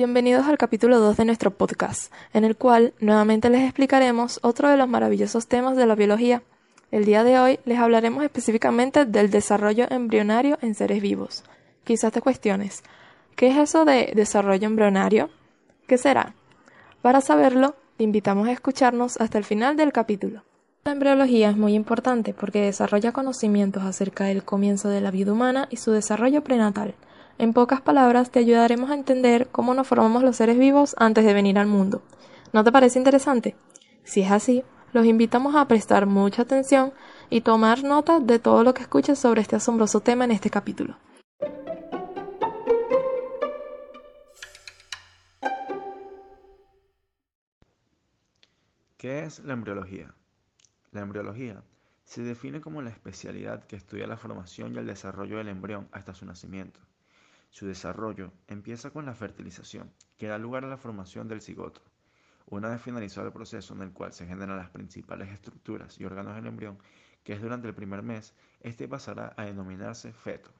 Bienvenidos al capítulo 2 de nuestro podcast, en el cual nuevamente les explicaremos otro de los maravillosos temas de la biología. El día de hoy les hablaremos específicamente del desarrollo embrionario en seres vivos. Quizás te cuestiones, ¿qué es eso de desarrollo embrionario? ¿Qué será? Para saberlo, te invitamos a escucharnos hasta el final del capítulo. La embriología es muy importante porque desarrolla conocimientos acerca del comienzo de la vida humana y su desarrollo prenatal. En pocas palabras, te ayudaremos a entender cómo nos formamos los seres vivos antes de venir al mundo. ¿No te parece interesante? Si es así, los invitamos a prestar mucha atención y tomar nota de todo lo que escuches sobre este asombroso tema en este capítulo. ¿Qué es la embriología? La embriología se define como la especialidad que estudia la formación y el desarrollo del embrión hasta su nacimiento. Su desarrollo empieza con la fertilización, que da lugar a la formación del cigoto. Una vez finalizado el proceso en el cual se generan las principales estructuras y órganos del embrión, que es durante el primer mes, este pasará a denominarse feto.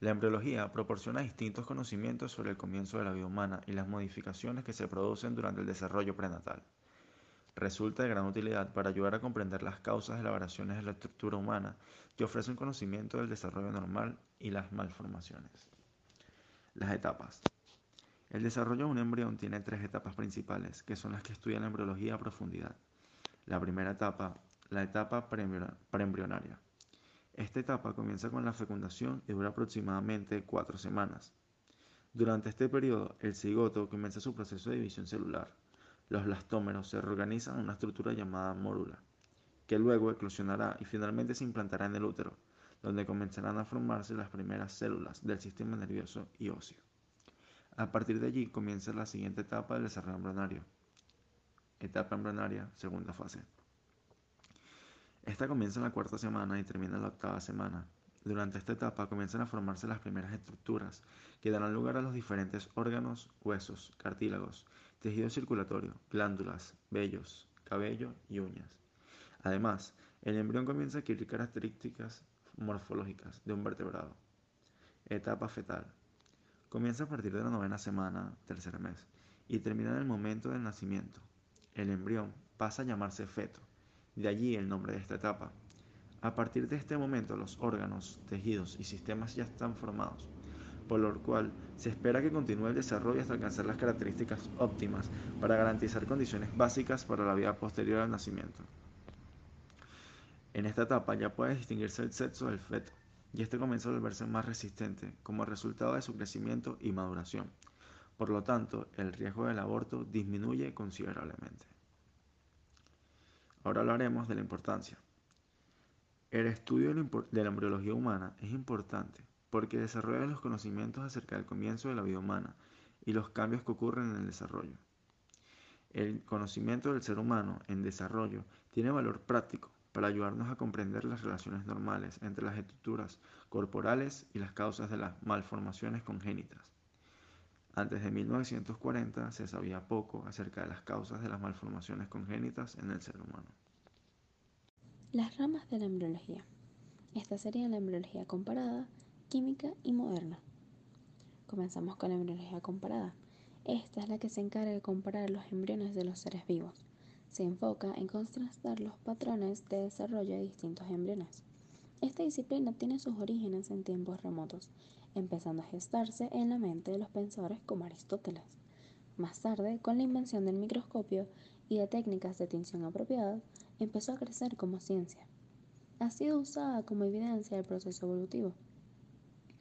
La embriología proporciona distintos conocimientos sobre el comienzo de la vida humana y las modificaciones que se producen durante el desarrollo prenatal. Resulta de gran utilidad para ayudar a comprender las causas de las variaciones de la estructura humana y ofrece un conocimiento del desarrollo normal y las malformaciones. Las etapas. El desarrollo de un embrión tiene tres etapas principales, que son las que estudia la embriología a profundidad. La primera etapa, la etapa preembrionaria. Esta etapa comienza con la fecundación y dura aproximadamente cuatro semanas. Durante este periodo, el cigoto comienza su proceso de división celular. Los blastómeros se reorganizan en una estructura llamada mórula, que luego eclosionará y finalmente se implantará en el útero, donde comenzarán a formarse las primeras células del sistema nervioso y óseo. A partir de allí comienza la siguiente etapa del desarrollo embrionario. Etapa embrionaria, segunda fase. Esta comienza en la cuarta semana y termina en la octava semana. Durante esta etapa comienzan a formarse las primeras estructuras que darán lugar a los diferentes órganos, huesos, cartílagos, tejido circulatorio, glándulas, vellos, cabello y uñas. Además, el embrión comienza a adquirir características morfológicas de un vertebrado. Etapa fetal. Comienza a partir de la novena semana, tercer mes, y termina en el momento del nacimiento. El embrión pasa a llamarse feto, de allí el nombre de esta etapa. A partir de este momento los órganos, tejidos y sistemas ya están formados, por lo cual se espera que continúe el desarrollo hasta alcanzar las características óptimas para garantizar condiciones básicas para la vida posterior al nacimiento. En esta etapa ya puede distinguirse el sexo del feto, y este comienza a volverse más resistente como resultado de su crecimiento y maduración. Por lo tanto, el riesgo del aborto disminuye considerablemente. Ahora hablaremos de la importancia. El estudio de la embriología humana es importante porque desarrolla los conocimientos acerca del comienzo de la vida humana y los cambios que ocurren en el desarrollo. El conocimiento del ser humano en desarrollo tiene valor práctico para ayudarnos a comprender las relaciones normales entre las estructuras corporales y las causas de las malformaciones congénitas. Antes de 1940 se sabía poco acerca de las causas de las malformaciones congénitas en el ser humano. Las ramas de la embriología. Esta sería la embriología comparada, química y moderna. Comenzamos con la embriología comparada. Esta es la que se encarga de comparar los embriones de los seres vivos se enfoca en contrastar los patrones de desarrollo de distintos embriones. Esta disciplina tiene sus orígenes en tiempos remotos, empezando a gestarse en la mente de los pensadores como Aristóteles. Más tarde, con la invención del microscopio y de técnicas de tinción apropiadas, empezó a crecer como ciencia. Ha sido usada como evidencia del proceso evolutivo.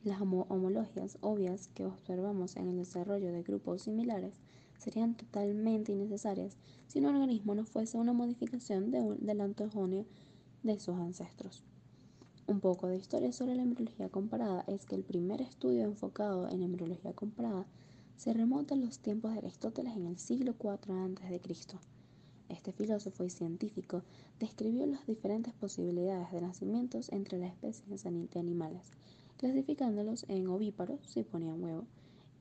Las homologias obvias que observamos en el desarrollo de grupos similares serían totalmente innecesarias si un organismo no fuese una modificación de un, del de sus ancestros. Un poco de historia sobre la embriología comparada es que el primer estudio enfocado en embriología comparada se remonta a los tiempos de Aristóteles en el siglo IV a.C. Este filósofo y científico describió las diferentes posibilidades de nacimientos entre las especies de animales, clasificándolos en ovíparos si ponían huevo,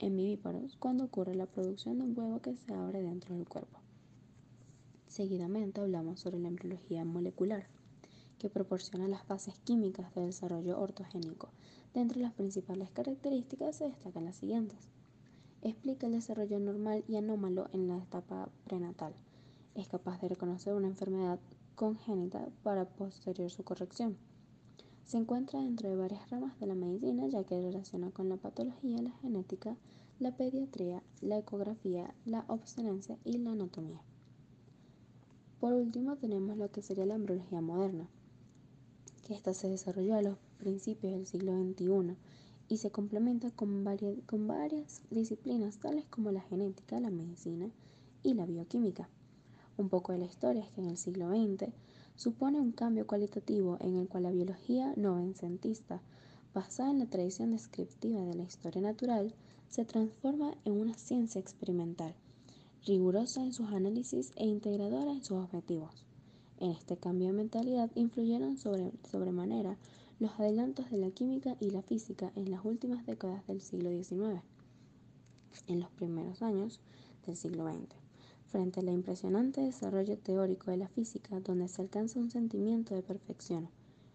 en vivíparos cuando ocurre la producción de un huevo que se abre dentro del cuerpo. Seguidamente hablamos sobre la embriología molecular, que proporciona las fases químicas de desarrollo ortogénico. Dentro de las principales características se destacan las siguientes. explica el desarrollo normal y anómalo en la etapa prenatal. Es capaz de reconocer una enfermedad congénita para posterior su corrección. Se encuentra dentro de varias ramas de la medicina ya que relaciona con la patología, la genética, la pediatría, la ecografía, la obstetricia y la anatomía. Por último tenemos lo que sería la embriología moderna, que esta se desarrolló a los principios del siglo XXI y se complementa con varias, con varias disciplinas tales como la genética, la medicina y la bioquímica. Un poco de la historia es que en el siglo XX supone un cambio cualitativo en el cual la biología novecentista, basada en la tradición descriptiva de la historia natural, se transforma en una ciencia experimental, rigurosa en sus análisis e integradora en sus objetivos. En este cambio de mentalidad influyeron sobre, sobremanera los adelantos de la química y la física en las últimas décadas del siglo XIX, en los primeros años del siglo XX frente al impresionante desarrollo teórico de la física donde se alcanza un sentimiento de perfección.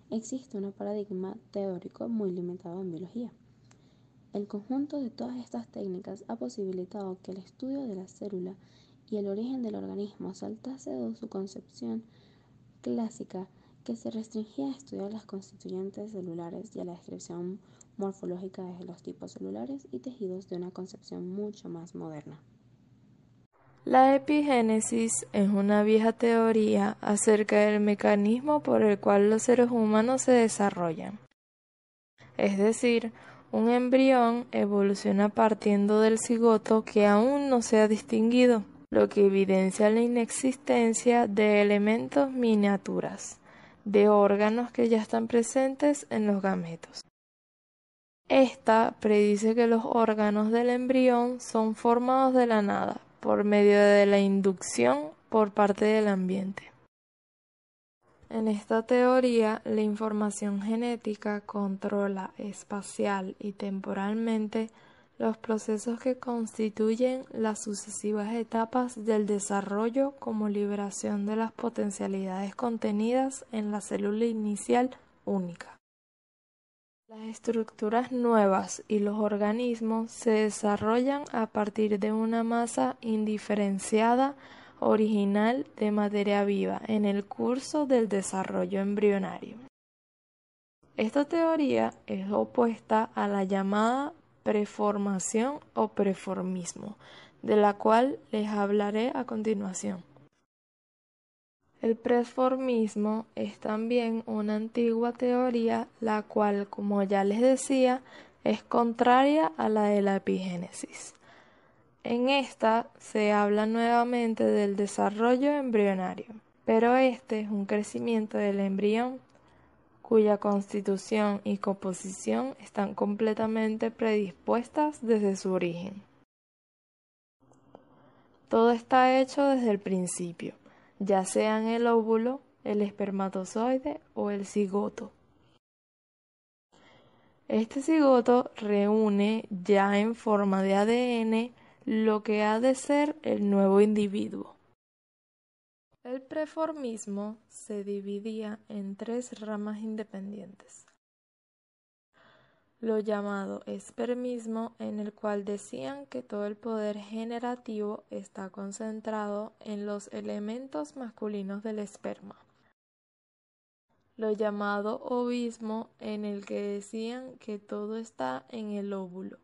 Existe un paradigma teórico muy limitado en biología. El conjunto de todas estas técnicas ha posibilitado que el estudio de la célula y el origen del organismo saltase de su concepción clásica que se restringía a estudiar las constituyentes celulares y a la descripción morfológica de los tipos celulares y tejidos de una concepción mucho más moderna. La epigénesis es una vieja teoría acerca del mecanismo por el cual los seres humanos se desarrollan. Es decir, un embrión evoluciona partiendo del cigoto que aún no se ha distinguido, lo que evidencia la inexistencia de elementos miniaturas, de órganos que ya están presentes en los gametos. Esta predice que los órganos del embrión son formados de la nada, por medio de la inducción por parte del ambiente. En esta teoría, la información genética controla espacial y temporalmente los procesos que constituyen las sucesivas etapas del desarrollo como liberación de las potencialidades contenidas en la célula inicial única. Las estructuras nuevas y los organismos se desarrollan a partir de una masa indiferenciada original de materia viva en el curso del desarrollo embrionario. Esta teoría es opuesta a la llamada preformación o preformismo, de la cual les hablaré a continuación. El preformismo es también una antigua teoría la cual, como ya les decía, es contraria a la de la epigénesis. En esta se habla nuevamente del desarrollo embrionario, pero este es un crecimiento del embrión cuya constitución y composición están completamente predispuestas desde su origen. Todo está hecho desde el principio ya sean el óvulo, el espermatozoide o el cigoto. Este cigoto reúne ya en forma de ADN lo que ha de ser el nuevo individuo. El preformismo se dividía en tres ramas independientes lo llamado espermismo, en el cual decían que todo el poder generativo está concentrado en los elementos masculinos del esperma. Lo llamado ovismo, en el que decían que todo está en el óvulo.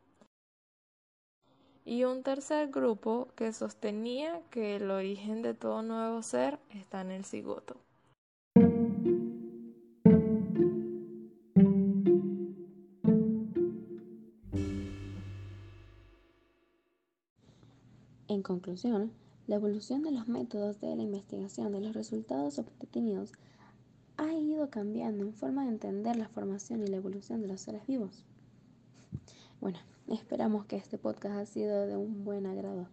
Y un tercer grupo que sostenía que el origen de todo nuevo ser está en el cigoto. En conclusión, la evolución de los métodos de la investigación de los resultados obtenidos ha ido cambiando en forma de entender la formación y la evolución de los seres vivos. Bueno, esperamos que este podcast haya sido de un buen agrado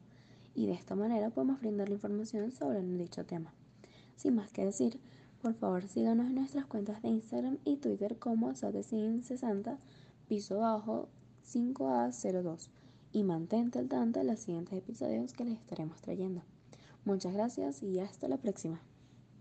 y de esta manera podemos brindar la información sobre dicho tema. Sin más que decir, por favor síganos en nuestras cuentas de Instagram y Twitter como Satecin60 piso bajo 5A02 y mantente al tanto de los siguientes episodios que les estaremos trayendo. Muchas gracias y hasta la próxima.